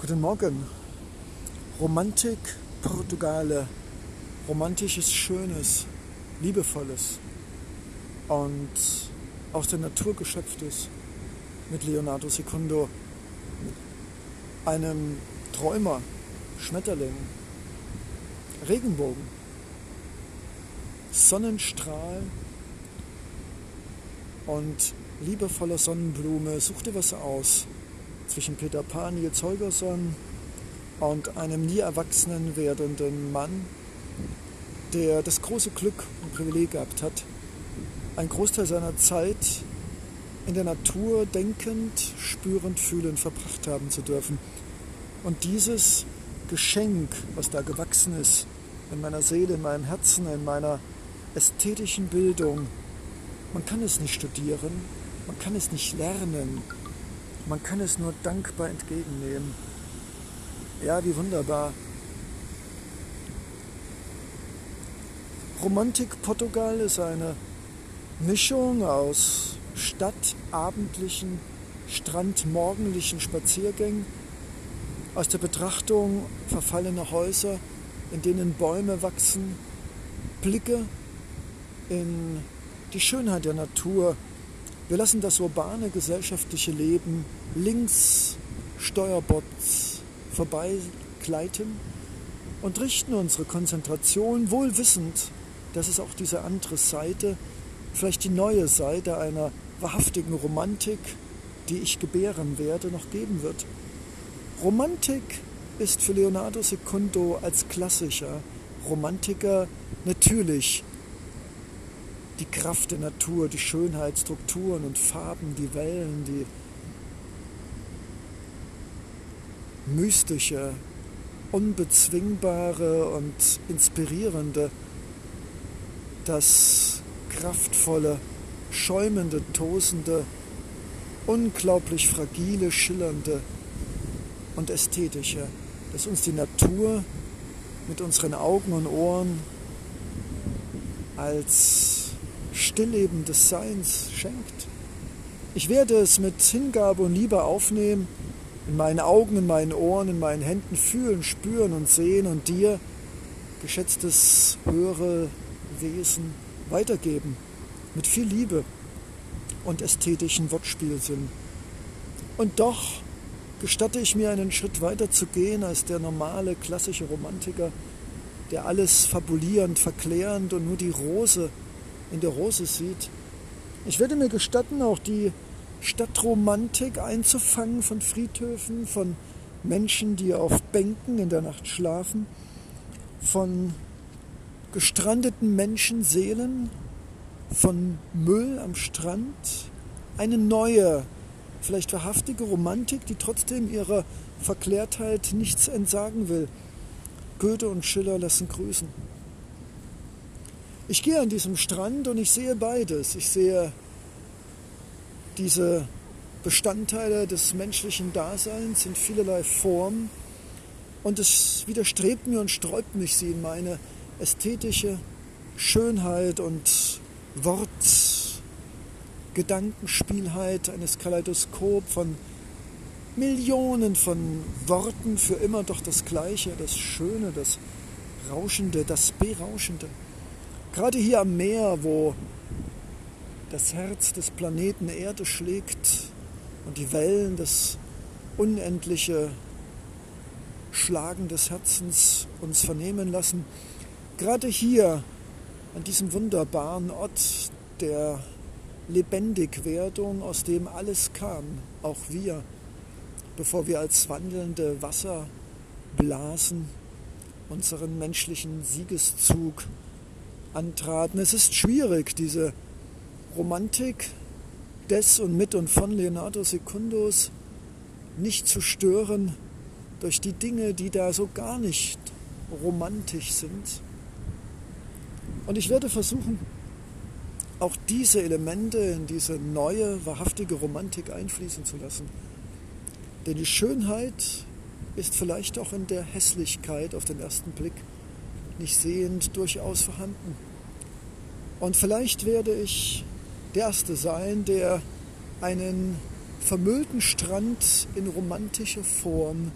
Guten Morgen. Romantik, Portugale. Romantisches, Schönes, Liebevolles und aus der Natur geschöpftes mit Leonardo Secundo, einem Träumer, Schmetterling, Regenbogen, Sonnenstrahl und liebevoller Sonnenblume. Such dir was aus zwischen Peter Pan, Nils Holgersson und einem nie erwachsenen werdenden Mann, der das große Glück und Privileg gehabt hat, einen Großteil seiner Zeit in der Natur denkend, spürend, fühlend verbracht haben zu dürfen. Und dieses Geschenk, was da gewachsen ist, in meiner Seele, in meinem Herzen, in meiner ästhetischen Bildung, man kann es nicht studieren, man kann es nicht lernen, man kann es nur dankbar entgegennehmen. Ja, wie wunderbar. Romantik Portugal ist eine Mischung aus stadtabendlichen, strandmorgendlichen Spaziergängen, aus der Betrachtung verfallener Häuser, in denen Bäume wachsen, Blicke in die Schönheit der Natur. Wir lassen das urbane gesellschaftliche Leben links Steuerbots vorbeigleiten und richten unsere Konzentration wohl wissend, dass es auch diese andere Seite, vielleicht die neue Seite einer wahrhaftigen Romantik, die ich gebären werde, noch geben wird. Romantik ist für Leonardo Secundo als klassischer Romantiker natürlich die Kraft der Natur, die Schönheit, Strukturen und Farben, die Wellen, die mystische, unbezwingbare und inspirierende, das kraftvolle, schäumende, tosende, unglaublich fragile, schillernde und ästhetische, das uns die Natur mit unseren Augen und Ohren als Stillleben des Seins schenkt. Ich werde es mit Hingabe und Liebe aufnehmen in meinen Augen, in meinen Ohren, in meinen Händen fühlen, spüren und sehen und dir, geschätztes höhere Wesen, weitergeben. Mit viel Liebe und ästhetischen Wortspielsinn. Und doch gestatte ich mir einen Schritt weiter zu gehen als der normale klassische Romantiker, der alles fabulierend, verklärend und nur die Rose in der Rose sieht. Ich werde mir gestatten, auch die Stadtromantik einzufangen von Friedhöfen, von Menschen, die auf Bänken in der Nacht schlafen, von gestrandeten Menschenseelen, von Müll am Strand, eine neue, vielleicht wahrhaftige Romantik, die trotzdem ihrer Verklärtheit nichts entsagen will. Goethe und Schiller lassen grüßen. Ich gehe an diesem Strand und ich sehe beides. Ich sehe diese Bestandteile des menschlichen Daseins in vielerlei Form und es widerstrebt mir und sträubt mich sie in meine ästhetische Schönheit und Wortgedankenspielheit eines Kaleidoskop von Millionen von Worten für immer doch das Gleiche, das Schöne, das Rauschende, das Berauschende. Gerade hier am Meer, wo das Herz des Planeten Erde schlägt und die Wellen das unendliche Schlagen des Herzens uns vernehmen lassen. Gerade hier, an diesem wunderbaren Ort der Lebendigwerdung, aus dem alles kam, auch wir, bevor wir als wandelnde Wasserblasen unseren menschlichen Siegeszug antraten. Es ist schwierig, diese Romantik des und mit und von Leonardo Secundos nicht zu stören durch die Dinge, die da so gar nicht romantisch sind. Und ich werde versuchen, auch diese Elemente in diese neue, wahrhaftige Romantik einfließen zu lassen. Denn die Schönheit ist vielleicht auch in der Hässlichkeit auf den ersten Blick nicht sehend durchaus vorhanden. Und vielleicht werde ich der Erste sein, der einen vermüllten Strand in romantischer Form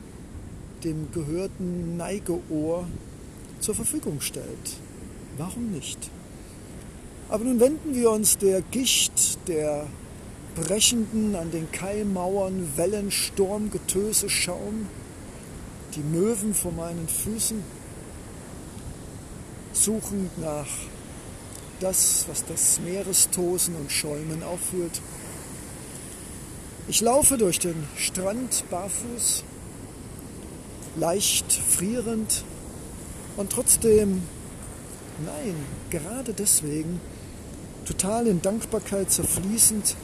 dem gehörten Neigeohr zur Verfügung stellt. Warum nicht? Aber nun wenden wir uns der Gicht, der brechenden, an den Kaimauern Wellen, Sturm, Getöse, Schaum, die Möwen vor meinen Füßen, suchend nach das, was das Meerestosen und Schäumen aufführt. Ich laufe durch den Strand barfuß, leicht frierend und trotzdem, nein, gerade deswegen, total in Dankbarkeit zerfließend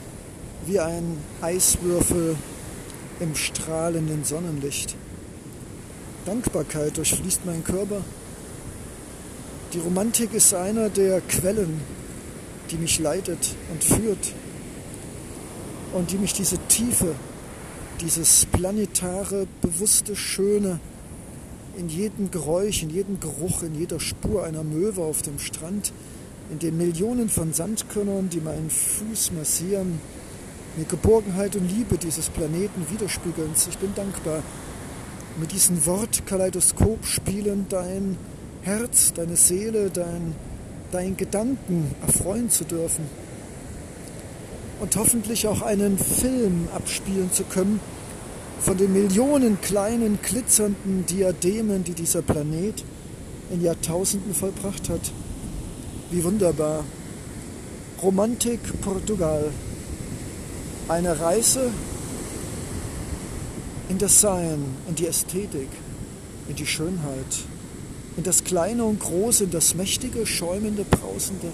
wie ein Eiswürfel im strahlenden Sonnenlicht. Dankbarkeit durchfließt meinen Körper. Die Romantik ist einer der Quellen, die mich leitet und führt und die mich diese Tiefe, dieses planetare, bewusste Schöne in jedem Geräusch, in jedem Geruch, in jeder Spur einer Möwe auf dem Strand, in den Millionen von Sandkörnern, die meinen Fuß massieren, mir Geborgenheit und Liebe dieses Planeten widerspiegeln. Ich bin dankbar, mit diesem Wortkaleidoskop spielen dein Herz, deine Seele, dein, dein Gedanken erfreuen zu dürfen und hoffentlich auch einen Film abspielen zu können von den Millionen kleinen glitzernden Diademen, die dieser Planet in Jahrtausenden vollbracht hat. Wie wunderbar. Romantik Portugal. Eine Reise in das Sein, in die Ästhetik, in die Schönheit, in das Kleine und Große, in das Mächtige, Schäumende, Brausende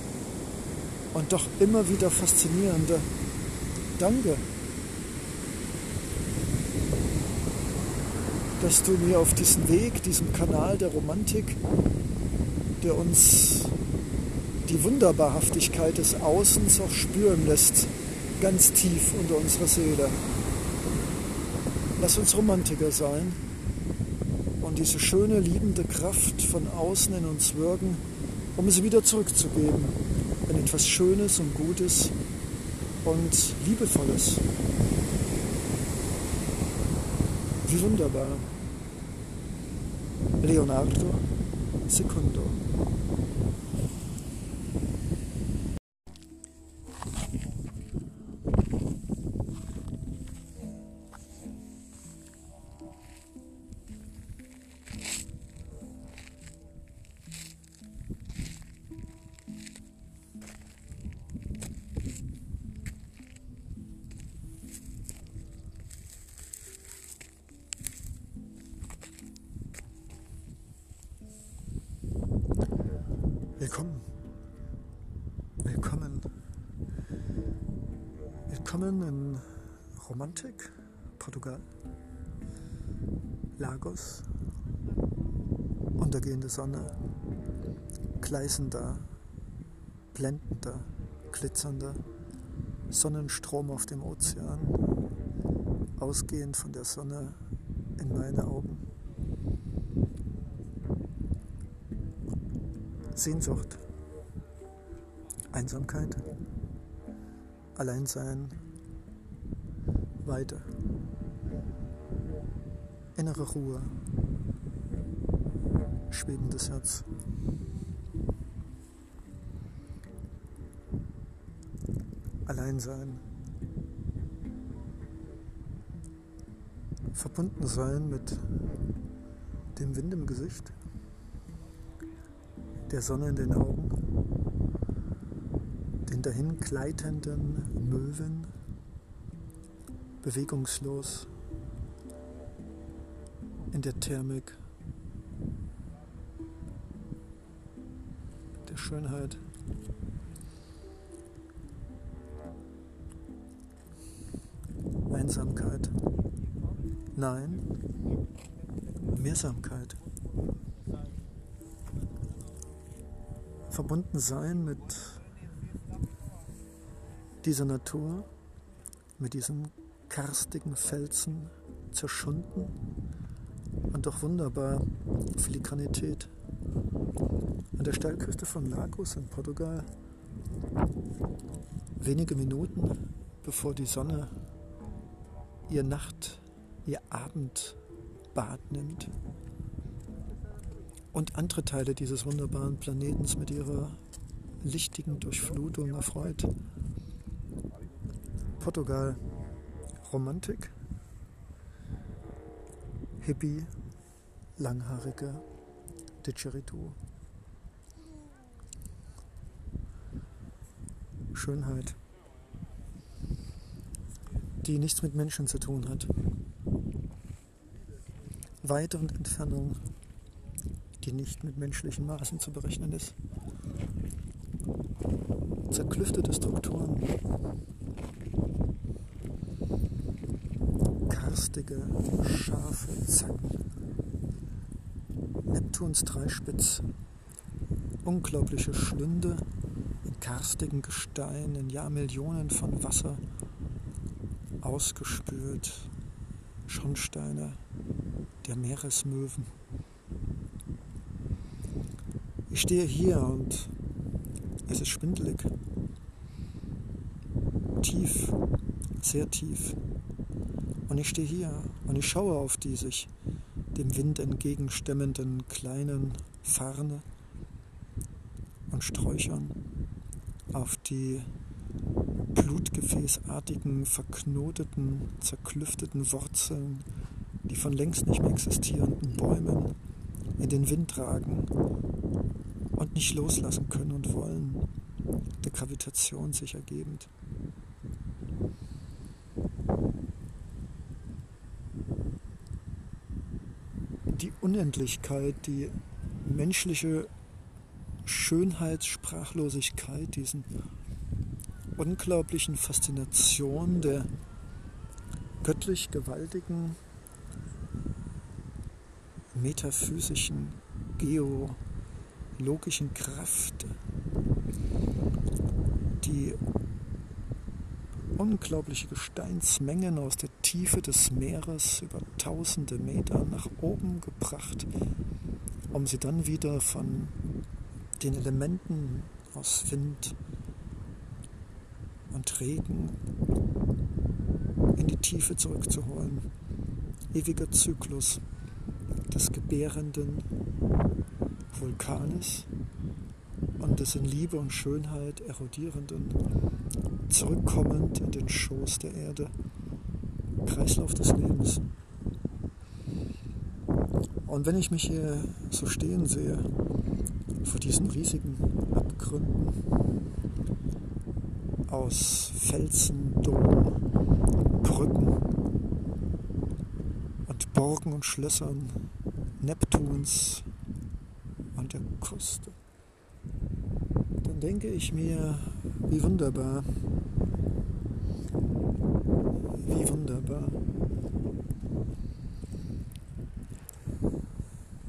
und doch immer wieder Faszinierende. Danke, dass du mir auf diesem Weg, diesem Kanal der Romantik, der uns die Wunderbarhaftigkeit des Außens auch spüren lässt, ganz tief unter unserer Seele. Lass uns Romantiker sein diese schöne, liebende Kraft von außen in uns wirken, um sie wieder zurückzugeben in etwas Schönes und Gutes und Liebevolles. Wie wunderbar. Leonardo Secundo. Lagos, untergehende Sonne, gleißender, blendender, glitzernder. Sonnenstrom auf dem Ozean, ausgehend von der Sonne in meine Augen. Sehnsucht, Einsamkeit, Alleinsein, Weite, innere Ruhe, schwebendes Herz. Alleinsein, verbunden sein mit dem Wind im Gesicht. Der Sonne in den Augen, den dahin gleitenden Möwen, bewegungslos in der Thermik der Schönheit. Einsamkeit. Nein, Mehrsamkeit. verbunden sein mit dieser Natur, mit diesen karstigen Felsen zerschunden doch wunderbar Filigranität. An der Steilküste von Lagos in Portugal, wenige Minuten bevor die Sonne ihr Nacht, ihr Abend Bad nimmt und andere Teile dieses wunderbaren Planetens mit ihrer lichtigen Durchflutung erfreut. Portugal, Romantik, Hippie, langhaarige Didgeridoo. Schönheit, die nichts mit Menschen zu tun hat. Weite und Entfernung, die nicht mit menschlichen Maßen zu berechnen ist. Zerklüftete Strukturen, karstige, scharfe Zacken, Neptuns Dreispitz, unglaubliche Schlünde in karstigen Gestein, in Jahrmillionen von Wasser ausgespült, Schornsteine der Meeresmöwen. Ich stehe hier und es ist schwindelig. Tief, sehr tief. Und ich stehe hier und ich schaue auf die sich dem Wind entgegenstemmenden kleinen Farne und Sträuchern, auf die blutgefäßartigen, verknoteten, zerklüfteten Wurzeln, die von längst nicht mehr existierenden Bäumen in den Wind tragen und nicht loslassen können und wollen, der Gravitation sich ergebend. Die Unendlichkeit, die menschliche Schönheitssprachlosigkeit, diesen unglaublichen Faszination der göttlich gewaltigen metaphysischen, geologischen Kraft, die unglaubliche Gesteinsmengen aus der Tiefe des Meeres über tausende Meter nach oben gebracht, um sie dann wieder von den Elementen aus Wind und Regen in die Tiefe zurückzuholen. Ewiger Zyklus des gebärenden Vulkanes und des in Liebe und Schönheit erodierenden, zurückkommend in den Schoß der Erde, Kreislauf des Lebens. Und wenn ich mich hier so stehen sehe, vor diesen riesigen Abgründen aus Felsen, Domen, Brücken und Burgen und Schlössern Neptuns und der Küste, denke ich mir, wie wunderbar, wie wunderbar.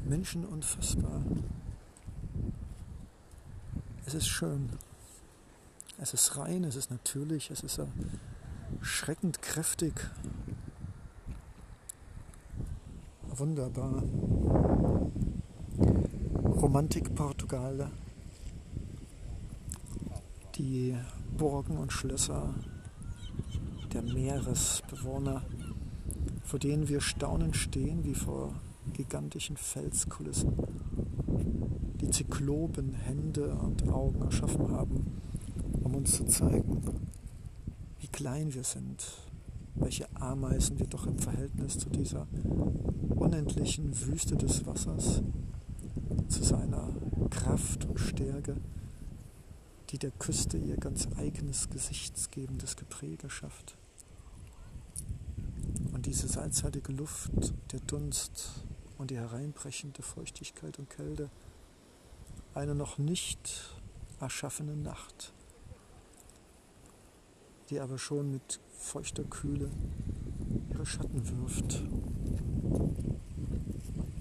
Menschen unfassbar. Es ist schön. Es ist rein, es ist natürlich, es ist erschreckend kräftig wunderbar. Romantik Portugal. Die Burgen und Schlösser der Meeresbewohner, vor denen wir staunend stehen wie vor gigantischen Felskulissen, die Zyklopen Hände und Augen erschaffen haben, um uns zu zeigen, wie klein wir sind, welche Ameisen wir doch im Verhältnis zu dieser unendlichen Wüste des Wassers, zu seiner Kraft und Stärke, die der Küste ihr ganz eigenes gesichtsgebendes Gepräge schafft. Und diese salzhaltige Luft, der Dunst und die hereinbrechende Feuchtigkeit und Kälte eine noch nicht erschaffene Nacht, die aber schon mit feuchter Kühle ihre Schatten wirft.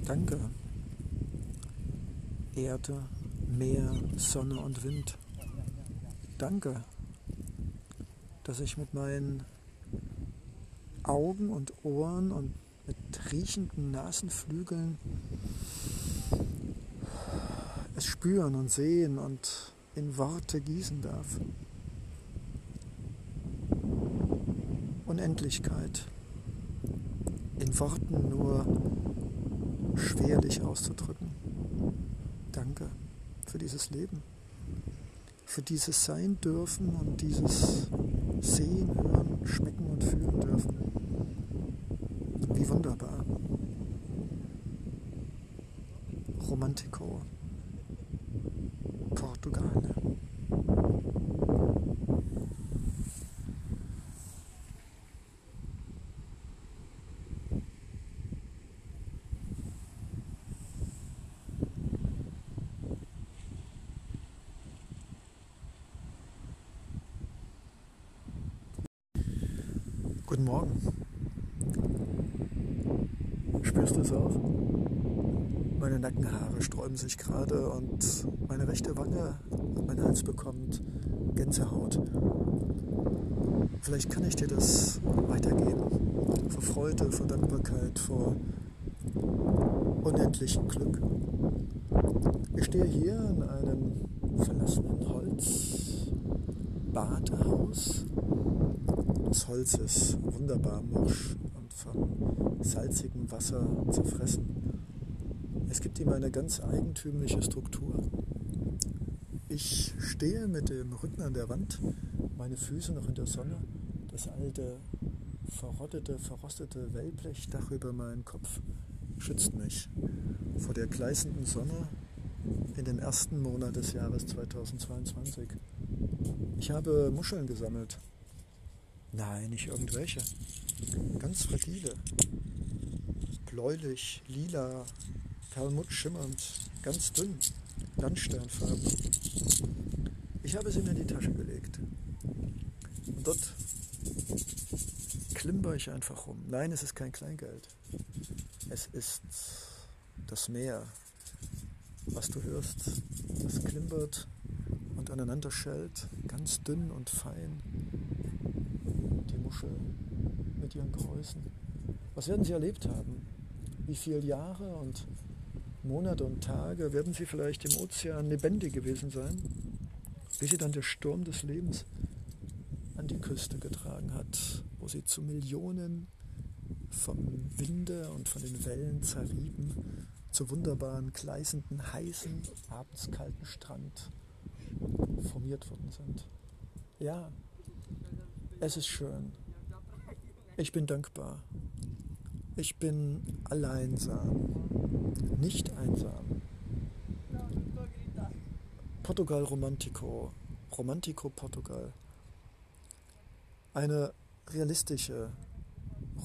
Danke. Erde, Meer, Sonne und Wind. Danke, dass ich mit meinen Augen und Ohren und mit riechenden Nasenflügeln es spüren und sehen und in Worte gießen darf. Unendlichkeit in Worten nur schwerlich auszudrücken. Danke für dieses Leben, für dieses Sein dürfen und dieses Sehen, Hören, Schmecken und Fühlen dürfen. Wie wunderbar. Romantico, Portugal. Guten Morgen. Spürst du es auch? Meine Nackenhaare sträuben sich gerade und meine rechte Wange und mein Hals bekommt Gänsehaut. Vielleicht kann ich dir das weitergeben. Vor Freude, vor Dankbarkeit, vor unendlichem Glück. Ich stehe hier in einem verlassenen Holzbadehaus das Holz ist wunderbar morsch und von salzigem Wasser zerfressen. Es gibt ihm eine ganz eigentümliche Struktur. Ich stehe mit dem Rücken an der Wand, meine Füße noch in der Sonne, das alte, verrottete, verrostete Wellblechdach über meinen Kopf schützt mich vor der gleißenden Sonne in dem ersten Monat des Jahres 2022. Ich habe Muscheln gesammelt, Nein, nicht irgendwelche. Ganz fragile. Bläulich, lila, perlmutt schimmernd, ganz dünn, Landsternfarben. Ich habe sie mir in die Tasche gelegt. Und dort klimper ich einfach rum. Nein, es ist kein Kleingeld. Es ist das Meer, was du hörst. Das klimpert und aneinander schellt, ganz dünn und fein Muschel mit ihren Größen. Was werden sie erlebt haben? Wie viele Jahre und Monate und Tage werden sie vielleicht im Ozean lebendig gewesen sein, bis sie dann der Sturm des Lebens an die Küste getragen hat, wo sie zu Millionen vom Winde und von den Wellen zerrieben, zu wunderbaren, gleißenden, heißen, abends kalten Strand formiert worden sind. Ja, es ist schön. Ich bin dankbar. Ich bin alleinsam, nicht einsam. Portugal Romantico, Romantico Portugal. Eine realistische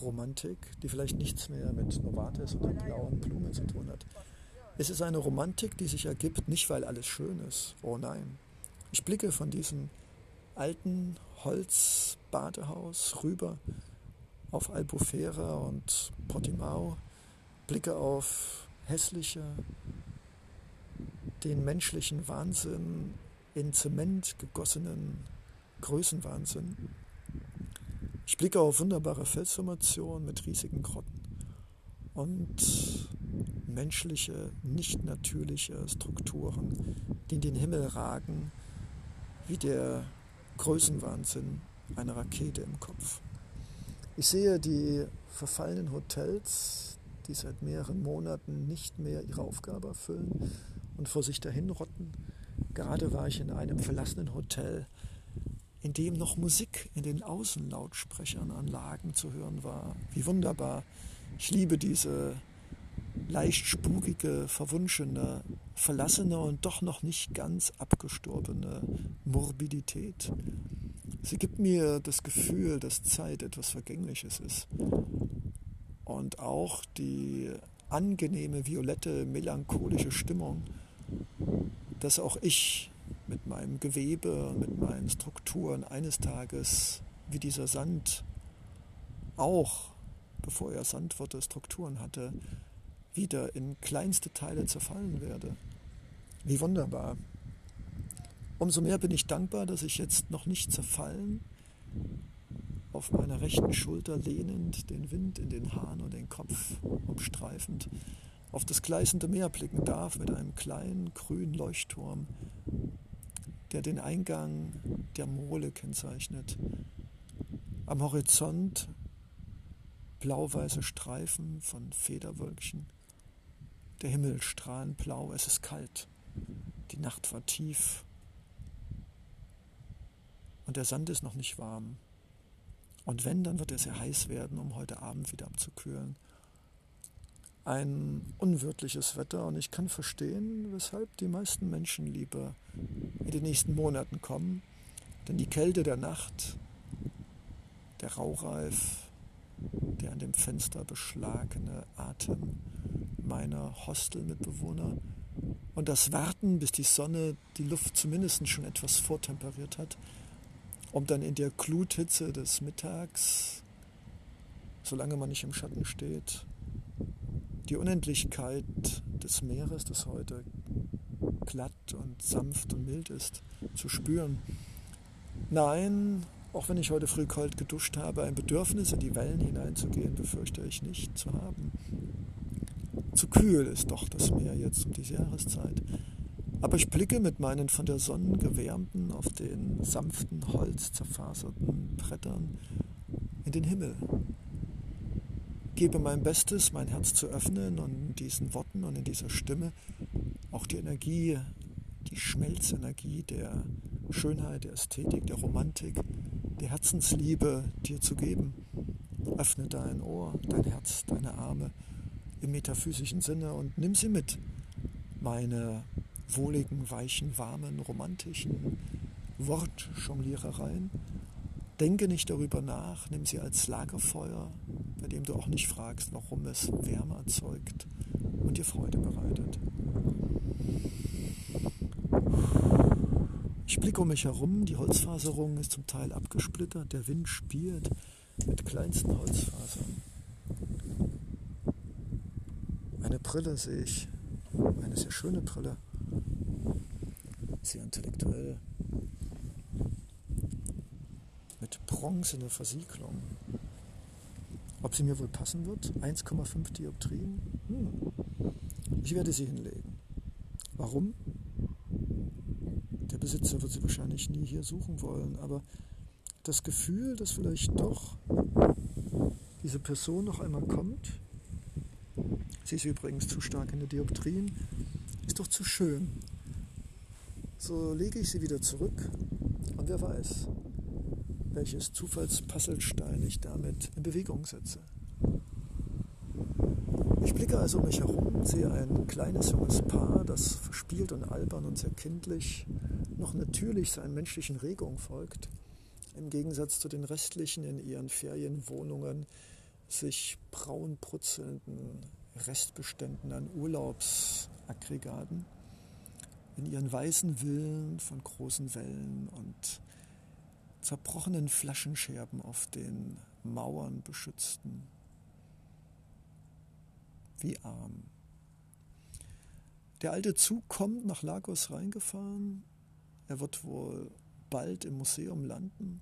Romantik, die vielleicht nichts mehr mit Novartis oder blauen Blumen zu tun hat. Es ist eine Romantik, die sich ergibt, nicht weil alles schön ist. Oh nein. Ich blicke von diesem alten Holzbadehaus rüber auf Albufera und Portimao, blicke auf hässliche, den menschlichen Wahnsinn in Zement gegossenen Größenwahnsinn. Ich blicke auf wunderbare Felsformationen mit riesigen Grotten und menschliche, nicht natürliche Strukturen, die in den Himmel ragen, wie der Größenwahnsinn einer Rakete im Kopf. Ich sehe die verfallenen Hotels, die seit mehreren Monaten nicht mehr ihre Aufgabe erfüllen und vor sich dahin rotten. Gerade war ich in einem verlassenen Hotel, in dem noch Musik in den Außenlautsprechernanlagen zu hören war. Wie wunderbar. Ich liebe diese leicht spukige, verwunschene, verlassene und doch noch nicht ganz abgestorbene Morbidität. Sie gibt mir das Gefühl, dass Zeit etwas Vergängliches ist. Und auch die angenehme, violette, melancholische Stimmung, dass auch ich mit meinem Gewebe, mit meinen Strukturen eines Tages wie dieser Sand auch, bevor er Sand wurde, Strukturen hatte, wieder in kleinste Teile zerfallen werde. Wie wunderbar. Umso mehr bin ich dankbar, dass ich jetzt noch nicht zerfallen, auf meiner rechten Schulter lehnend, den Wind in den Haaren und den Kopf umstreifend, auf das gleißende Meer blicken darf mit einem kleinen grünen Leuchtturm, der den Eingang der Mole kennzeichnet. Am Horizont blau-weiße Streifen von Federwölkchen. Der Himmel strahlend blau, es ist kalt. Die Nacht war tief und der Sand ist noch nicht warm. Und wenn, dann wird er sehr heiß werden, um heute Abend wieder abzukühlen. Ein unwirtliches Wetter und ich kann verstehen, weshalb die meisten Menschen lieber in den nächsten Monaten kommen. Denn die Kälte der Nacht, der Raureif, der an dem Fenster beschlagene Atem meiner Hostelmitbewohner und das Warten, bis die Sonne die Luft zumindest schon etwas vortemperiert hat, um dann in der Gluthitze des Mittags, solange man nicht im Schatten steht, die Unendlichkeit des Meeres, das heute glatt und sanft und mild ist, zu spüren. Nein, auch wenn ich heute früh kalt geduscht habe, ein Bedürfnis in die Wellen hineinzugehen, befürchte ich nicht zu haben. Zu kühl ist doch das Meer jetzt um diese Jahreszeit. Aber ich blicke mit meinen von der Sonne gewärmten, auf den sanften Holz zerfaserten Brettern in den Himmel. Gebe mein Bestes, mein Herz zu öffnen und in diesen Worten und in dieser Stimme auch die Energie, die Schmelzenergie der Schönheit, der Ästhetik, der Romantik, der Herzensliebe dir zu geben. Öffne dein Ohr, dein Herz, deine Arme im metaphysischen Sinne und nimm sie mit. Meine wohligen, weichen, warmen, romantischen Wortjonglierereien. Denke nicht darüber nach, nimm sie als Lagerfeuer, bei dem du auch nicht fragst, warum es Wärme erzeugt und dir Freude bereitet. Ich blicke um mich herum, die Holzfaserung ist zum Teil abgesplittert, der Wind spielt mit kleinsten Holzfasern. Eine Brille sehe ich, eine sehr schöne Brille sehr intellektuell. Mit bronzener Versiegelung. Ob sie mir wohl passen wird? 1,5 Dioptrien? Hm. Ich werde sie hinlegen. Warum? Der Besitzer wird sie wahrscheinlich nie hier suchen wollen, aber das Gefühl, dass vielleicht doch diese Person noch einmal kommt, sie ist übrigens zu stark in der Dioptrien, ist doch zu schön, so lege ich sie wieder zurück und wer weiß, welches Zufallspasselstein ich damit in Bewegung setze. Ich blicke also um mich herum, sehe ein kleines junges Paar, das verspielt und albern und sehr kindlich noch natürlich seinen menschlichen Regungen folgt, im Gegensatz zu den restlichen in ihren Ferienwohnungen sich braun brutzelnden Restbeständen an Urlaubsaggregaten in ihren weißen Villen von großen Wellen und zerbrochenen Flaschenscherben auf den Mauern beschützten. Wie arm. Der alte Zug kommt nach Lagos reingefahren. Er wird wohl bald im Museum landen.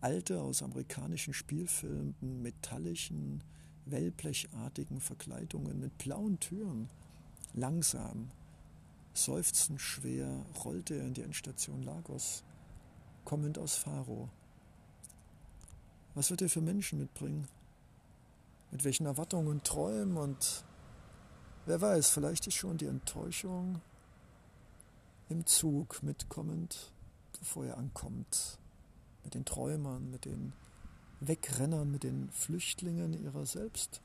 Alte aus amerikanischen Spielfilmen, metallischen, wellblechartigen Verkleidungen mit blauen Türen, langsam Seufzend schwer rollte er in die Endstation Lagos, kommend aus Faro. Was wird er für Menschen mitbringen? Mit welchen Erwartungen und Träumen und wer weiß, vielleicht ist schon die Enttäuschung im Zug mitkommend, bevor er ankommt. Mit den Träumern, mit den Wegrennern, mit den Flüchtlingen ihrer selbst.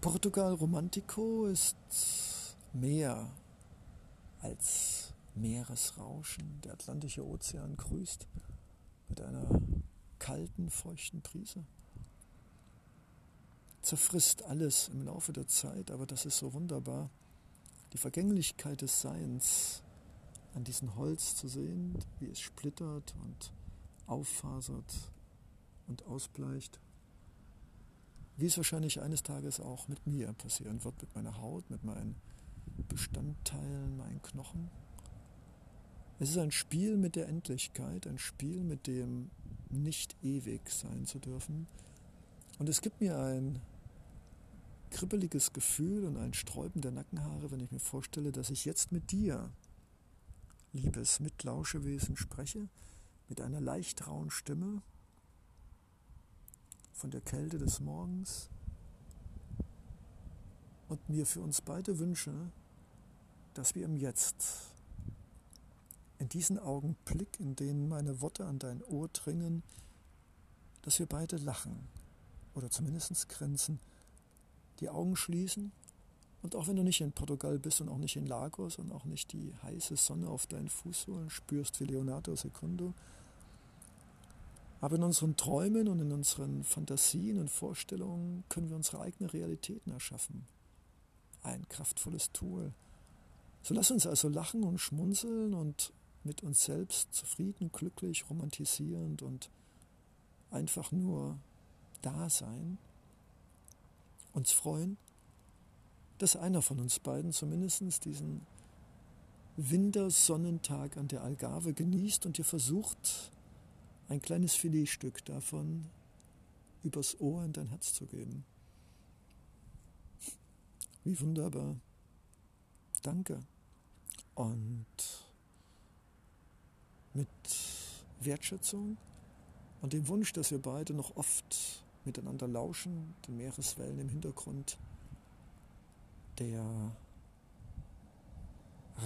Portugal Romantico ist mehr als Meeresrauschen. Der Atlantische Ozean grüßt mit einer kalten, feuchten Brise. Zerfrisst alles im Laufe der Zeit, aber das ist so wunderbar. Die Vergänglichkeit des Seins an diesem Holz zu sehen, wie es splittert und auffasert und ausbleicht wie es wahrscheinlich eines Tages auch mit mir passieren wird, mit meiner Haut, mit meinen Bestandteilen, meinen Knochen. Es ist ein Spiel mit der Endlichkeit, ein Spiel mit dem nicht ewig sein zu dürfen. Und es gibt mir ein kribbeliges Gefühl und ein Sträuben der Nackenhaare, wenn ich mir vorstelle, dass ich jetzt mit dir, liebes Mitlauschewesen, spreche, mit einer leicht rauen Stimme, von der Kälte des Morgens und mir für uns beide wünsche, dass wir im Jetzt, in diesen Augenblick, in denen meine Worte an dein Ohr dringen, dass wir beide lachen oder zumindest grinsen, die Augen schließen und auch wenn du nicht in Portugal bist und auch nicht in Lagos und auch nicht die heiße Sonne auf deinen Fußsohlen spürst wie Leonardo Secundo, aber in unseren Träumen und in unseren Fantasien und Vorstellungen können wir unsere eigene Realitäten erschaffen. Ein kraftvolles Tool. So lass uns also lachen und schmunzeln und mit uns selbst zufrieden, glücklich, romantisierend und einfach nur da sein, uns freuen, dass einer von uns beiden zumindest diesen Wintersonnentag an der Algarve genießt und dir versucht, ein kleines Filetstück davon übers Ohr in dein Herz zu geben. Wie wunderbar. Danke. Und mit Wertschätzung und dem Wunsch, dass wir beide noch oft miteinander lauschen, den Meereswellen im Hintergrund, der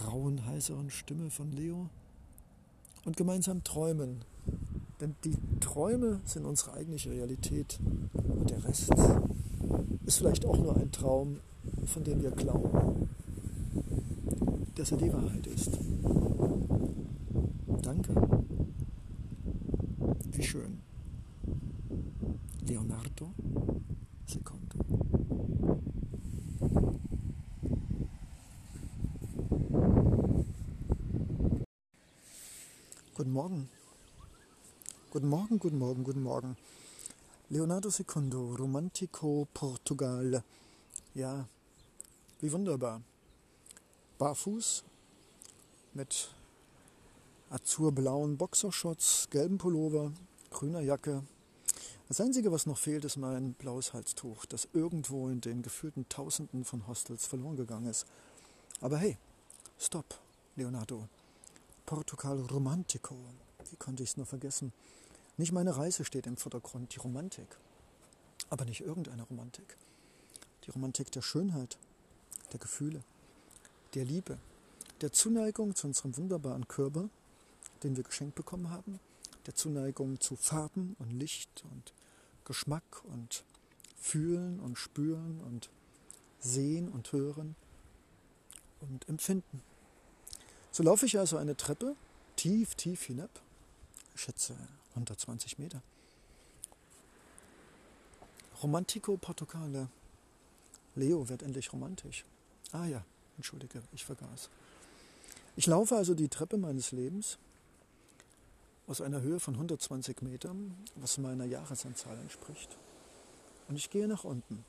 rauen, heiseren Stimme von Leo und gemeinsam träumen. Denn die Träume sind unsere eigentliche Realität und der Rest ist vielleicht auch nur ein Traum, von dem wir glauben, dass er die Wahrheit ist. Danke. Wie schön. Leonardo Secondo. Guten Morgen. Guten Morgen, guten Morgen, guten Morgen. Leonardo Secondo, Romantico Portugal. Ja, wie wunderbar. Barfuß mit azurblauen Boxershorts, gelben Pullover, grüner Jacke. Das Einzige, was noch fehlt, ist mein blaues Halstuch, das irgendwo in den gefühlten Tausenden von Hostels verloren gegangen ist. Aber hey, stopp, Leonardo. Portugal Romantico. Wie konnte ich es nur vergessen? Nicht meine Reise steht im Vordergrund, die Romantik. Aber nicht irgendeine Romantik. Die Romantik der Schönheit, der Gefühle, der Liebe, der Zuneigung zu unserem wunderbaren Körper, den wir geschenkt bekommen haben, der Zuneigung zu Farben und Licht und Geschmack und Fühlen und Spüren und Sehen und Hören und Empfinden. So laufe ich also eine Treppe tief, tief hinab, ich schätze 120 Meter. Romantico Portugale. Leo wird endlich romantisch. Ah ja, entschuldige, ich vergaß. Ich laufe also die Treppe meines Lebens aus einer Höhe von 120 Metern, was meiner Jahresanzahl entspricht. Und ich gehe nach unten.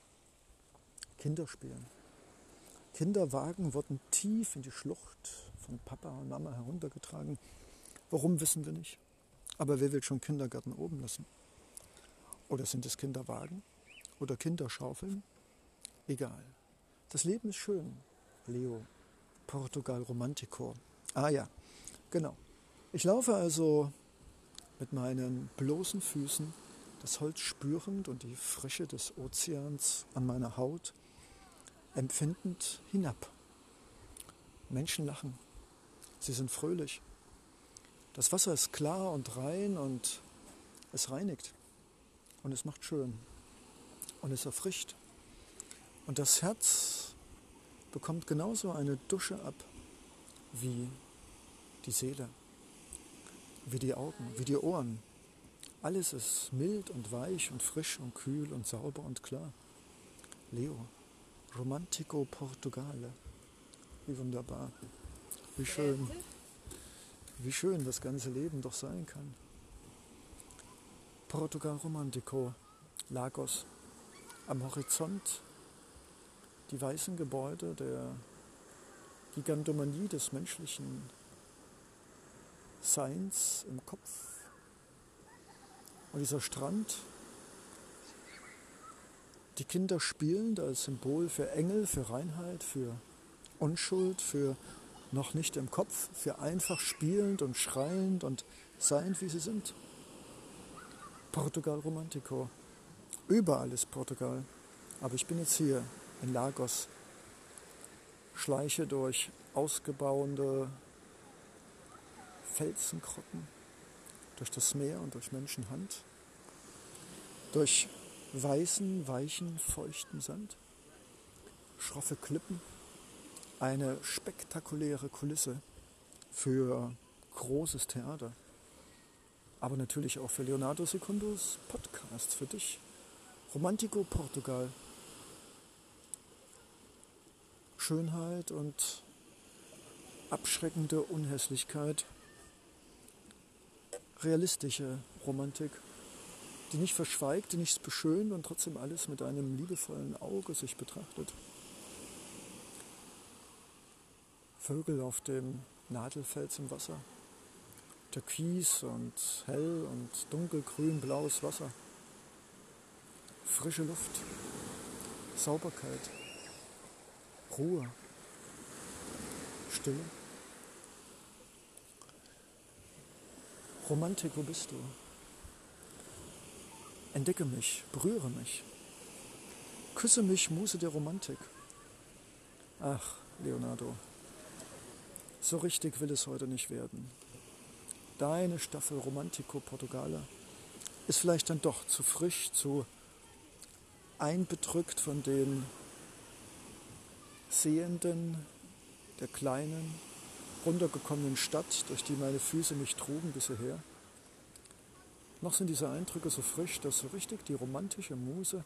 Kinder spielen. Kinderwagen wurden tief in die Schlucht von Papa und Mama heruntergetragen. Warum wissen wir nicht. Aber wer will schon Kindergärten oben lassen? Oder sind es Kinderwagen? Oder Kinderschaufeln? Egal. Das Leben ist schön. Leo, Portugal Romantico. Ah ja, genau. Ich laufe also mit meinen bloßen Füßen, das Holz spürend und die Frische des Ozeans an meiner Haut, empfindend hinab. Menschen lachen. Sie sind fröhlich. Das Wasser ist klar und rein und es reinigt. Und es macht schön. Und es erfrischt. Und das Herz bekommt genauso eine Dusche ab wie die Seele wie die Augen, wie die Ohren. Alles ist mild und weich und frisch und kühl und sauber und klar. Leo, Romantico Portugale. Wie wunderbar. Wie schön. Wie schön das ganze Leben doch sein kann. Portugal Romantico, Lagos. Am Horizont die weißen Gebäude der Gigantomanie des menschlichen Seins im Kopf. Und dieser Strand, die Kinder spielen als Symbol für Engel, für Reinheit, für Unschuld, für noch nicht im Kopf, für einfach spielend und schreiend und seiend, wie sie sind. Portugal Romantico. Überall ist Portugal. Aber ich bin jetzt hier in Lagos, schleiche durch ausgebauende Felsenkrotten, durch das Meer und durch Menschenhand, durch weißen, weichen, feuchten Sand, schroffe Klippen, eine spektakuläre Kulisse für großes Theater, aber natürlich auch für Leonardo Secundos Podcast, für dich. Romantico Portugal. Schönheit und abschreckende Unhässlichkeit. Realistische Romantik, die nicht verschweigt, die nichts beschönt und trotzdem alles mit einem liebevollen Auge sich betrachtet. Vögel auf dem Nadelfels im Wasser. Türkis und hell und dunkelgrün blaues Wasser frische Luft, Sauberkeit, Ruhe, Stille. Romantik, wo bist du? Entdecke mich, berühre mich, küsse mich, Muse der Romantik. Ach, Leonardo, so richtig will es heute nicht werden. Deine Staffel Romantico Portugale ist vielleicht dann doch zu frisch, zu einbedrückt von den Sehenden der kleinen, runtergekommenen Stadt, durch die meine Füße mich trugen bis hierher. Noch sind diese Eindrücke so frisch, dass so richtig die romantische Muse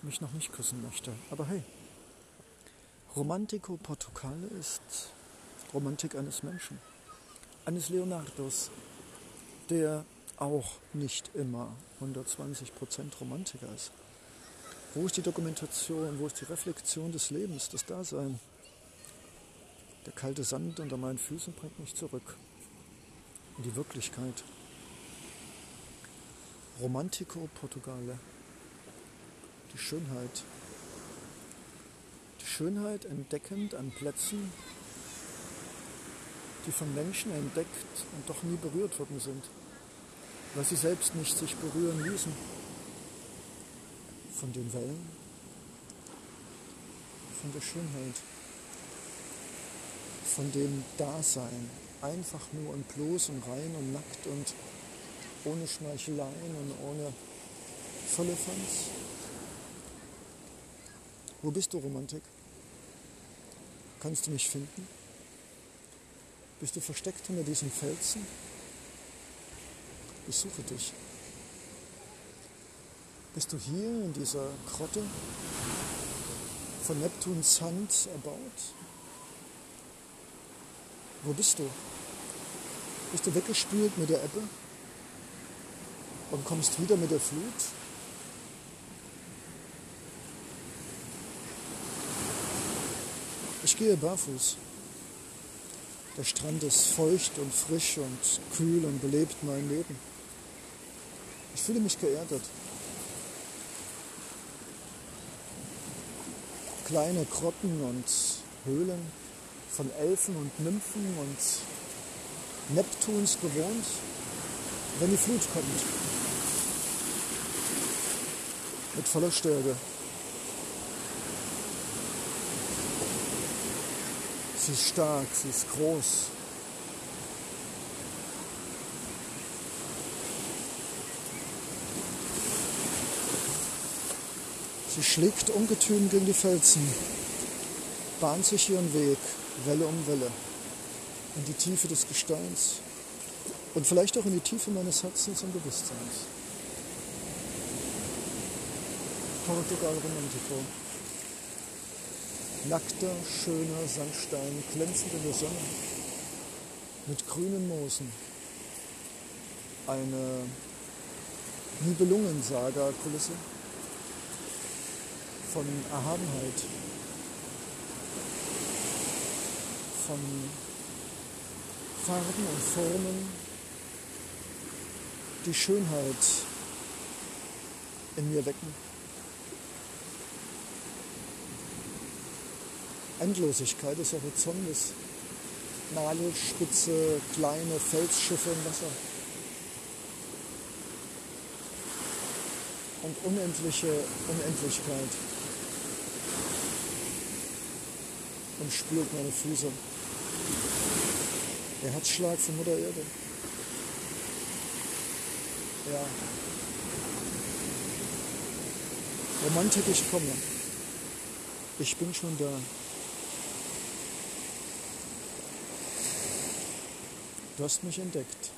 mich noch nicht küssen möchte. Aber hey, Romantico Portugale ist Romantik eines Menschen, eines Leonardos, der auch nicht immer 120% Romantiker ist. Wo ist die Dokumentation? Wo ist die Reflexion des Lebens, das Dasein? Der kalte Sand unter meinen Füßen bringt mich zurück in die Wirklichkeit. Romantico Portugale. Die Schönheit. Die Schönheit entdeckend an Plätzen, die von Menschen entdeckt und doch nie berührt worden sind, weil sie selbst nicht sich berühren ließen von den Wellen, von der Schönheit, von dem Dasein, einfach nur und bloß und rein und nackt und ohne Schmeicheleien und ohne Firlefanz. Wo bist du, Romantik? Kannst du mich finden? Bist du versteckt hinter diesem Felsen? Ich suche dich. Bist du hier in dieser Grotte von Neptuns Hand erbaut? Wo bist du? Bist du weggespült mit der Ebbe und kommst wieder mit der Flut? Ich gehe barfuß. Der Strand ist feucht und frisch und kühl und belebt mein Leben. Ich fühle mich geerdet. kleine Grotten und Höhlen von Elfen und Nymphen und Neptuns bewohnt, wenn die Flut kommt. Mit voller Stärke. Sie ist stark, sie ist groß, Sie schlägt ungetüm gegen die Felsen, bahnt sich ihren Weg, Welle um Welle, in die Tiefe des Gesteins und vielleicht auch in die Tiefe meines Herzens und Bewusstseins. Portugal Romantico. Nackter, schöner Sandstein, glänzend in der Sonne, mit grünen Moosen. Eine Nibelungensaga-Kulisse von Erhabenheit, von Farben und Formen, die Schönheit in mir wecken. Endlosigkeit des Horizontes, Nadelspitze, kleine Felsschiffe im Wasser. und unendliche Unendlichkeit und spürt meine Füße. Der Herzschlag von Mutter Erde. Ja. Romantik, ich komme. Ich bin schon da. Du hast mich entdeckt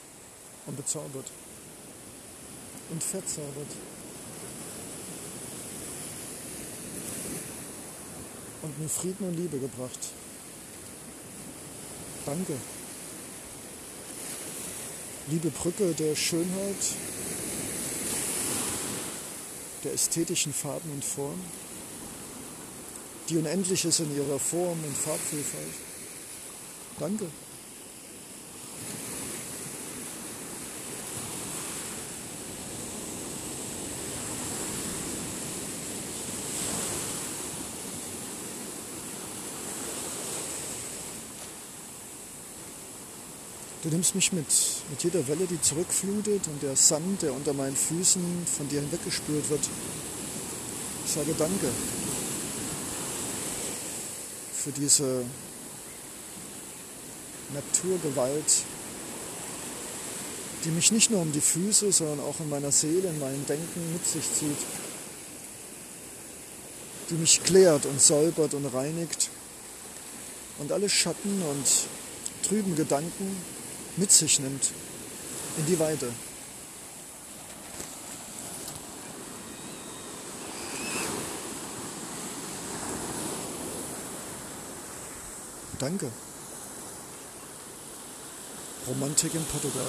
und bezaubert und verzaubert. Und mir Frieden und Liebe gebracht. Danke. Liebe Brücke der Schönheit, der ästhetischen Farben und Form, die unendlich ist in ihrer Form und Farbvielfalt. Danke. Du nimmst mich mit, mit jeder Welle, die zurückflutet und der Sand, der unter meinen Füßen von dir hinweggespült wird. Ich sage Danke für diese Naturgewalt, die mich nicht nur um die Füße, sondern auch in meiner Seele, in meinem Denken mit sich zieht, die mich klärt und säubert und reinigt und alle Schatten und trüben Gedanken mit sich nimmt in die Weite. Danke. Romantik in Portugal.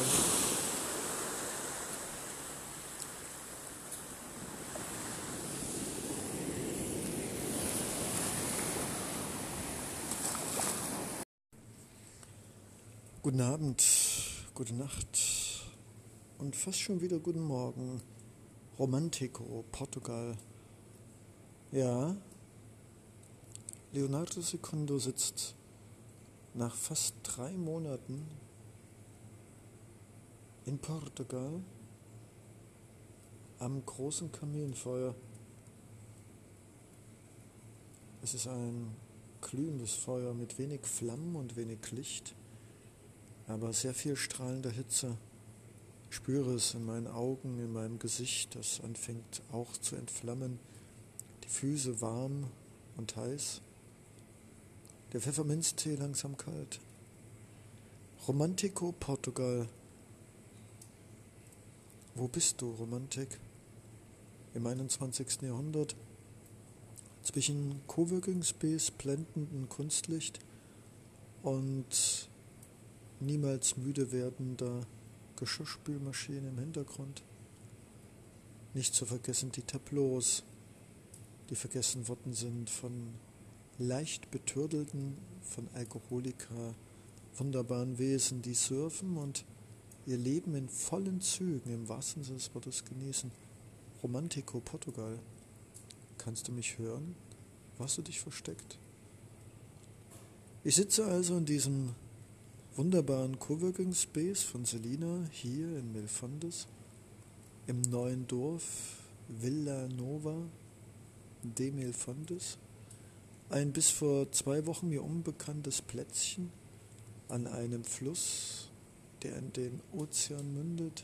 Guten Abend, gute Nacht und fast schon wieder guten Morgen. Romantico, Portugal. Ja, Leonardo Secundo sitzt nach fast drei Monaten in Portugal am großen Kaminfeuer. Es ist ein glühendes Feuer mit wenig Flammen und wenig Licht aber sehr viel strahlender Hitze. Ich spüre es in meinen Augen, in meinem Gesicht, das anfängt auch zu entflammen. Die Füße warm und heiß. Der Pfefferminztee langsam kalt. Romantico Portugal. Wo bist du, Romantik? Im 21. Jahrhundert zwischen Coworking Space, blendenden Kunstlicht und niemals müde werdender Geschirrspülmaschine im Hintergrund. Nicht zu vergessen die Tableaus, die vergessen worden sind von leicht betürdelten, von Alkoholiker, wunderbaren Wesen, die surfen und ihr Leben in vollen Zügen, im wahrsten Sinne des Wortes genießen. Romantico Portugal. Kannst du mich hören? Wo hast du dich versteckt? Ich sitze also in diesem wunderbaren Coworking Space von Selina hier in Milfondes im neuen Dorf Villa Nova de Milfondes. Ein bis vor zwei Wochen mir unbekanntes Plätzchen an einem Fluss, der in den Ozean mündet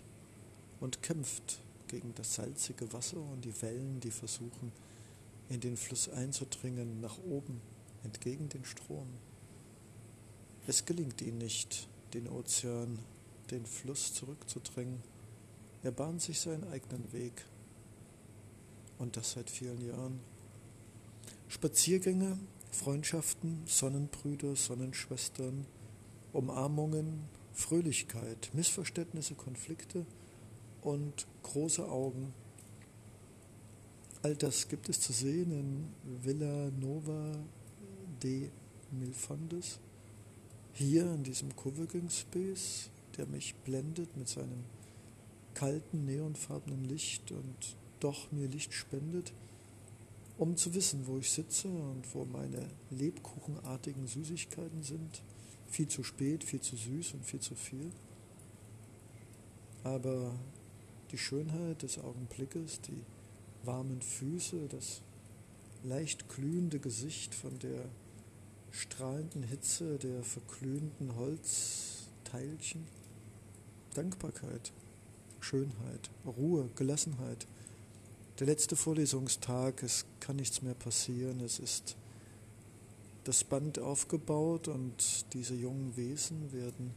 und kämpft gegen das salzige Wasser und die Wellen, die versuchen, in den Fluss einzudringen, nach oben, entgegen den Strom. Es gelingt ihm nicht, den Ozean, den Fluss zurückzudrängen. Er bahnt sich seinen eigenen Weg. Und das seit vielen Jahren. Spaziergänge, Freundschaften, Sonnenbrüder, Sonnenschwestern, Umarmungen, Fröhlichkeit, Missverständnisse, Konflikte und große Augen. All das gibt es zu sehen in Villa Nova de Milfondes hier in diesem Coworking Space, der mich blendet mit seinem kalten, neonfarbenen Licht und doch mir Licht spendet, um zu wissen, wo ich sitze und wo meine lebkuchenartigen Süßigkeiten sind. Viel zu spät, viel zu süß und viel zu viel. Aber die Schönheit des Augenblickes, die warmen Füße, das leicht glühende Gesicht von der strahlenden Hitze der verglühenden Holzteilchen. Dankbarkeit, Schönheit, Ruhe, Gelassenheit. Der letzte Vorlesungstag, es kann nichts mehr passieren, es ist das Band aufgebaut und diese jungen Wesen werden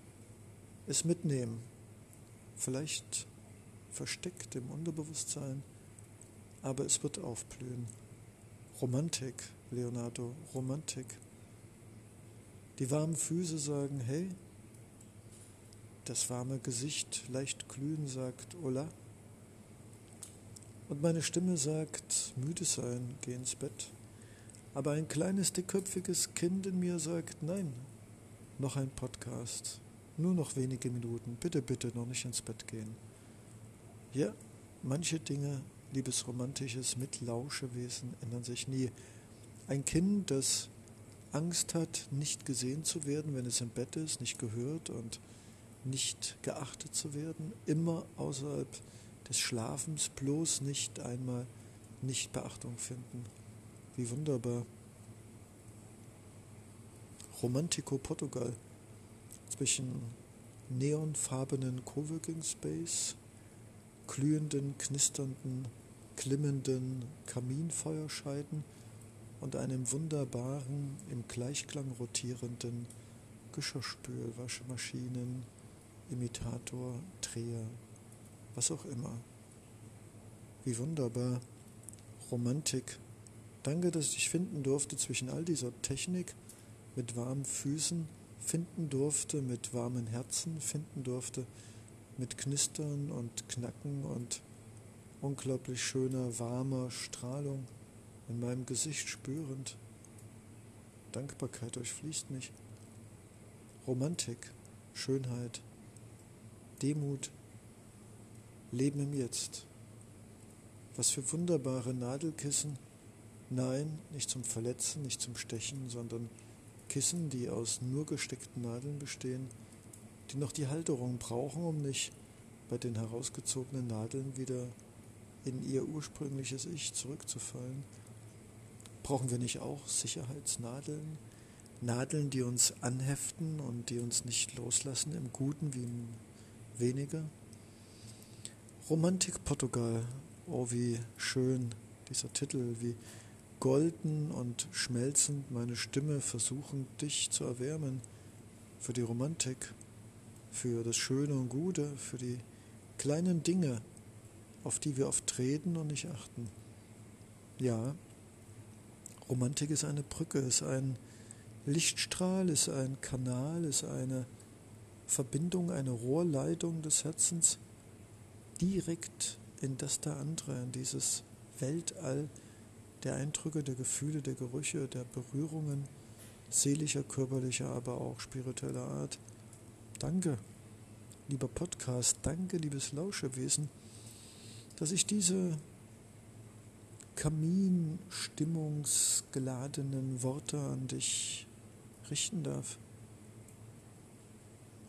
es mitnehmen. Vielleicht versteckt im Unterbewusstsein, aber es wird aufblühen. Romantik, Leonardo, Romantik. Die warmen Füße sagen, hey, das warme Gesicht leicht glühen sagt, Ola. Und meine Stimme sagt, müde sein, geh ins Bett. Aber ein kleines dickköpfiges Kind in mir sagt, nein, noch ein Podcast, nur noch wenige Minuten, bitte, bitte noch nicht ins Bett gehen. Ja, manche Dinge, liebes romantisches Mitlauschewesen, ändern sich nie. Ein Kind, das Angst hat, nicht gesehen zu werden, wenn es im Bett ist, nicht gehört und nicht geachtet zu werden, immer außerhalb des Schlafens bloß nicht einmal nicht Beachtung finden. Wie wunderbar. Romantico Portugal. Zwischen neonfarbenen Coworking Space, glühenden, knisternden, klimmenden Kaminfeuerscheiden und einem wunderbaren, im Gleichklang rotierenden Geschirrspül, Waschmaschinen, Imitator, Dreher, was auch immer. Wie wunderbar. Romantik Danke, dass ich dich finden durfte zwischen all dieser Technik mit warmen Füßen, finden durfte mit warmen Herzen, finden durfte mit Knistern und Knacken und unglaublich schöner, warmer Strahlung in meinem Gesicht spürend. Dankbarkeit durchfließt mich. Romantik, Schönheit, Demut, Leben im Jetzt. Was für wunderbare Nadelkissen Nein, nicht zum Verletzen, nicht zum Stechen, sondern Kissen, die aus nur gesteckten Nadeln bestehen, die noch die Halterung brauchen, um nicht bei den herausgezogenen Nadeln wieder in ihr ursprüngliches Ich zurückzufallen. Brauchen wir nicht auch Sicherheitsnadeln? Nadeln, die uns anheften und die uns nicht loslassen, im Guten wie im Weniger? Romantik Portugal, oh wie schön dieser Titel, wie golden und schmelzend meine Stimme versuchen, dich zu erwärmen für die Romantik, für das Schöne und Gute, für die kleinen Dinge, auf die wir oft treten und nicht achten. Ja, Romantik ist eine Brücke, ist ein Lichtstrahl, ist ein Kanal, ist eine Verbindung, eine Rohrleitung des Herzens direkt in das der andere, in dieses Weltall, der Eindrücke, der Gefühle, der Gerüche, der Berührungen, seelischer, körperlicher, aber auch spiritueller Art. Danke, lieber Podcast, danke, liebes Lauschewesen, dass ich diese kaminstimmungsgeladenen Worte an dich richten darf.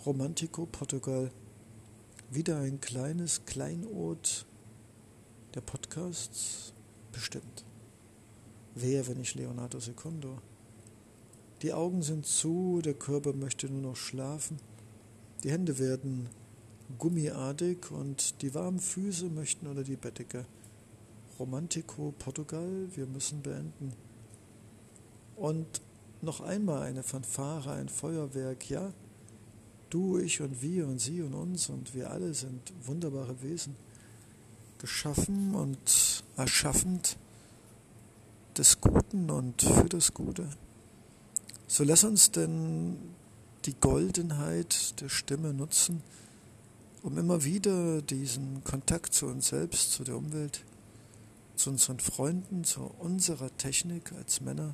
Romantico Portugal, wieder ein kleines Kleinod der Podcasts, bestimmt. Wer, wenn nicht Leonardo Secundo? Die Augen sind zu, der Körper möchte nur noch schlafen. Die Hände werden gummiartig und die warmen Füße möchten unter die Bettdecke. Romantico Portugal, wir müssen beenden. Und noch einmal eine Fanfare, ein Feuerwerk, ja? Du, ich und wir und sie und uns und wir alle sind wunderbare Wesen, geschaffen und erschaffend des Guten und für das Gute. So lass uns denn die Goldenheit der Stimme nutzen, um immer wieder diesen Kontakt zu uns selbst, zu der Umwelt, zu unseren Freunden, zu unserer Technik als Männer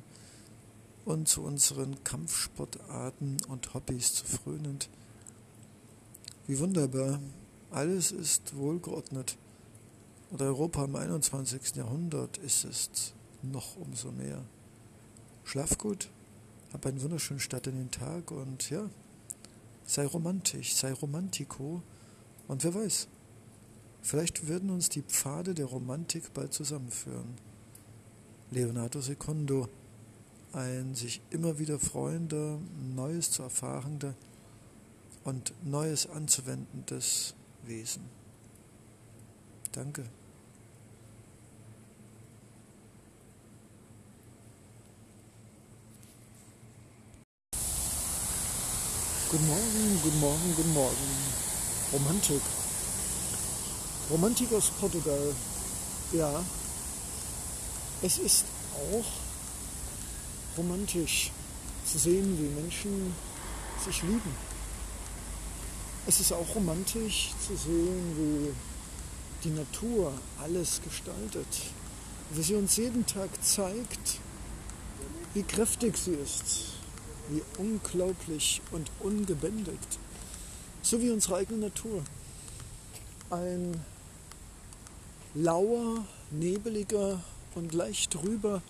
und zu unseren Kampfsportarten und Hobbys zu frönend. Wie wunderbar, alles ist wohlgeordnet. Und Europa im 21. Jahrhundert ist es noch umso mehr. Schlaf gut, hab einen wunderschönen Start in den Tag und ja, sei romantisch, sei romantico und wer weiß, Vielleicht werden uns die Pfade der Romantik bald zusammenführen. Leonardo Secondo, ein sich immer wieder freuender, Neues zu erfahrender und Neues anzuwendendes Wesen. Danke. Guten Morgen, guten Morgen, guten Morgen. Romantik. Romantik aus Portugal. Ja, es ist auch romantisch zu sehen, wie Menschen sich lieben. Es ist auch romantisch zu sehen, wie die Natur alles gestaltet, wie sie uns jeden Tag zeigt, wie kräftig sie ist, wie unglaublich und ungebändigt, so wie unsere eigene Natur. Ein lauer, nebeliger und leicht drüber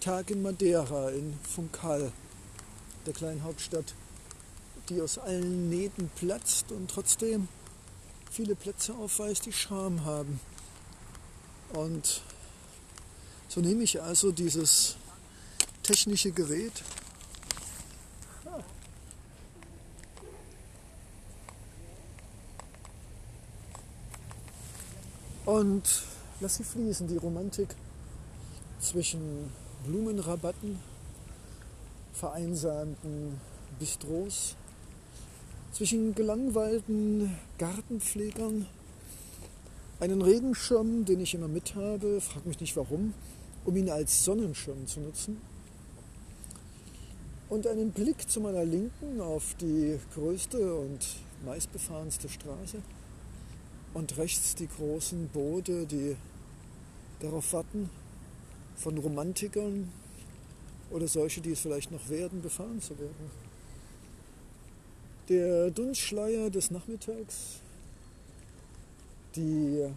Tag in Madeira, in Funchal, der kleinen Hauptstadt, die aus allen Nähten platzt und trotzdem viele Plätze aufweist, die Charme haben. Und so nehme ich also dieses technische Gerät und lass sie fließen, die Romantik zwischen Blumenrabatten, vereinsamten Bistros, zwischen gelangweilten Gartenpflegern, einen Regenschirm, den ich immer mit habe, frag mich nicht warum, um ihn als Sonnenschirm zu nutzen, und einen Blick zu meiner Linken auf die größte und meistbefahrenste Straße und rechts die großen Boote, die darauf warten, von Romantikern oder solche, die es vielleicht noch werden, befahren zu werden. Der Dunstschleier des Nachmittags, die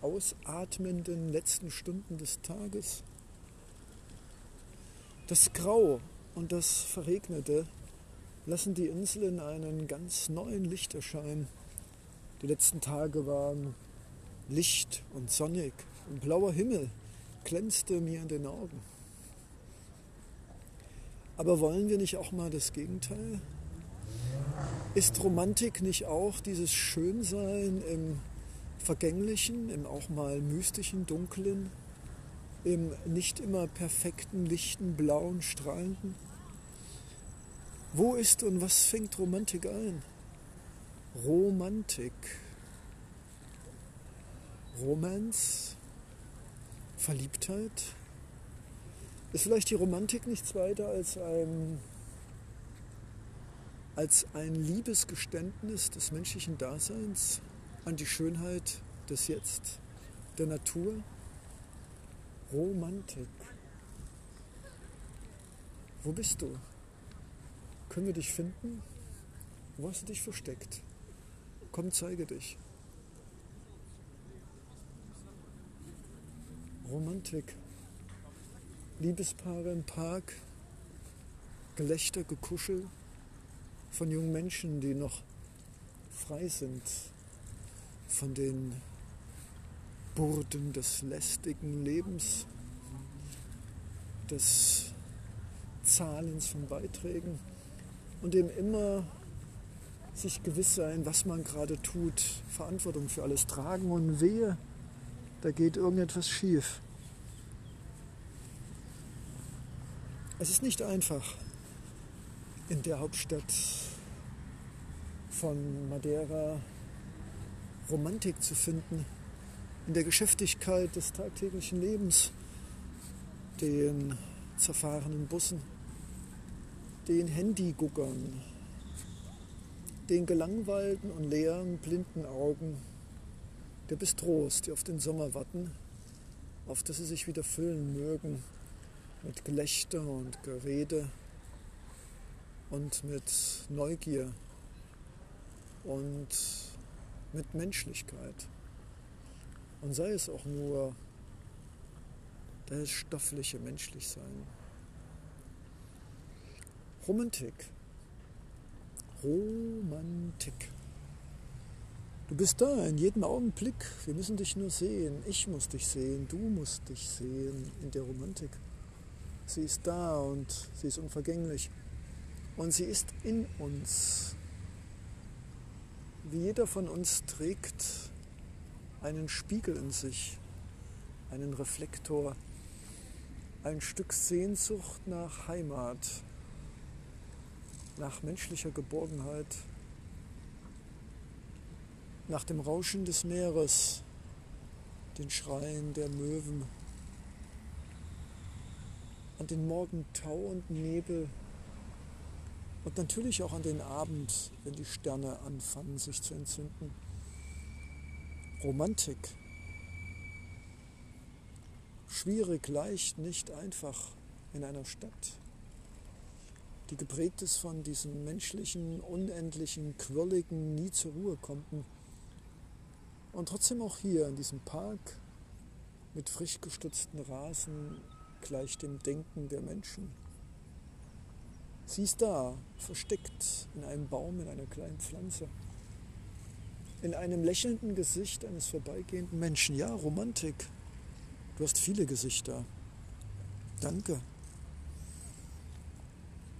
ausatmenden letzten Stunden des Tages, das Grau und das Verregnete lassen die Insel in einen ganz neuen Lichterschein die letzten Tage waren Licht und sonnig und blauer Himmel glänzte mir in den Augen. Aber wollen wir nicht auch mal das Gegenteil? Ist Romantik nicht auch dieses Schönsein im Vergänglichen, im auch mal mystischen, dunklen, im nicht immer perfekten, lichten, blauen, strahlenden? Wo ist und was fängt Romantik ein? Romantik. Romance, Verliebtheit. Ist vielleicht die Romantik nichts weiter als ein, als ein Liebesgeständnis des menschlichen Daseins an die Schönheit des Jetzt, der Natur? Romantik. Wo bist du? Können wir dich finden? Wo hast du dich versteckt? Komm, zeige dich. Romantik. Liebespaare im Park, Gelächter, Gekuschel von jungen Menschen, die noch frei sind von den Burden des lästigen Lebens, des Zahlens von Beiträgen und dem immer sich gewiss sein, was man gerade tut, Verantwortung für alles tragen und wehe, da geht irgendetwas schief. Es ist nicht einfach, in der Hauptstadt von Madeira Romantik zu finden, in der Geschäftigkeit des tagtäglichen Lebens, den zerfahrenen Bussen, den Handyguckern, den gelangweilten und leeren, blinden Augen der Bistros, die auf den Sommer warten, auf das sie sich wieder füllen mögen mit Gelächter und Gerede und mit Neugier und mit Menschlichkeit. Und sei es auch nur das stoffliche Menschlichsein. Romantik Romantik. Du bist da in jedem Augenblick. Wir müssen dich nur sehen. Ich muss dich sehen. Du musst dich sehen in der Romantik. Sie ist da und sie ist unvergänglich. Und sie ist in uns. Wie jeder von uns trägt einen Spiegel in sich, einen Reflektor, ein Stück Sehnsucht nach Heimat, nach menschlicher Geborgenheit, nach dem Rauschen des Meeres, den Schreien der Möwen, an den Morgentau und Nebel und natürlich auch an den Abend, wenn die Sterne anfangen sich zu entzünden. Romantik. Schwierig, leicht, nicht einfach in einer Stadt, die geprägt ist von diesen menschlichen, unendlichen, quirligen, nie zur Ruhe kommenden und trotzdem auch hier in diesem Park mit frisch gestutzten Rasen gleich dem Denken der Menschen. Sie ist da, versteckt in einem Baum, in einer kleinen Pflanze, in einem lächelnden Gesicht eines vorbeigehenden Menschen. Ja, Romantik. Du hast viele Gesichter. Danke,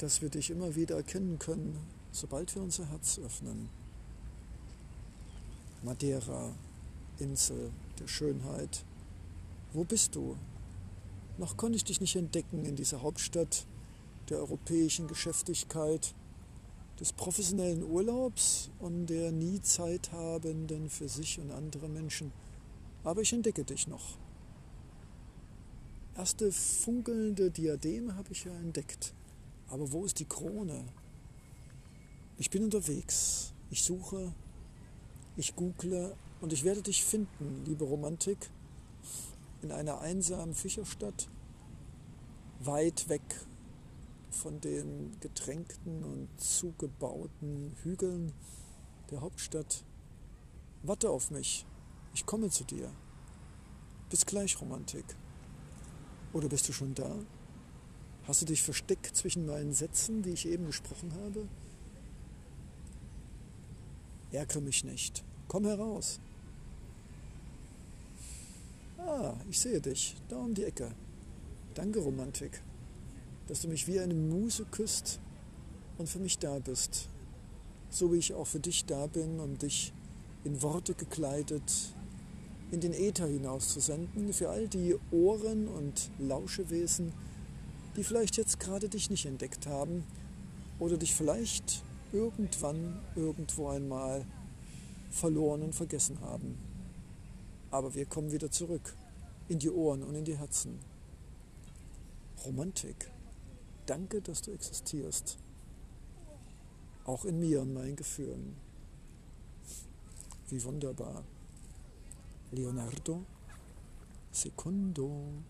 dass wir dich immer wieder erkennen können, sobald wir unser Herz öffnen. Madeira, Insel der Schönheit. Wo bist du? Noch konnte ich dich nicht entdecken in dieser Hauptstadt der europäischen Geschäftigkeit, des professionellen Urlaubs und der nie Zeit habenden für sich und andere Menschen. Aber ich entdecke dich noch. Erste funkelnde Diademe habe ich ja entdeckt. Aber wo ist die Krone? Ich bin unterwegs. Ich suche ich google und ich werde dich finden, liebe Romantik, in einer einsamen Fischerstadt, weit weg von den getränkten und zugebauten Hügeln der Hauptstadt. Warte auf mich, ich komme zu dir. Bis gleich, Romantik. Oder bist du schon da? Hast du dich versteckt zwischen meinen Sätzen, die ich eben gesprochen habe? Ärgere mich nicht. Komm heraus. Ah, ich sehe dich, da um die Ecke. Danke, Romantik, dass du mich wie eine Muse küsst und für mich da bist. So wie ich auch für dich da bin, um dich in Worte gekleidet in den Äther hinauszusenden, für all die Ohren und Lauschewesen, die vielleicht jetzt gerade dich nicht entdeckt haben oder dich vielleicht irgendwann, irgendwo einmal verloren und vergessen haben. Aber wir kommen wieder zurück in die Ohren und in die Herzen. Romantik. Danke, dass du existierst. Auch in mir und meinen Gefühlen. Wie wunderbar. Leonardo Secundo.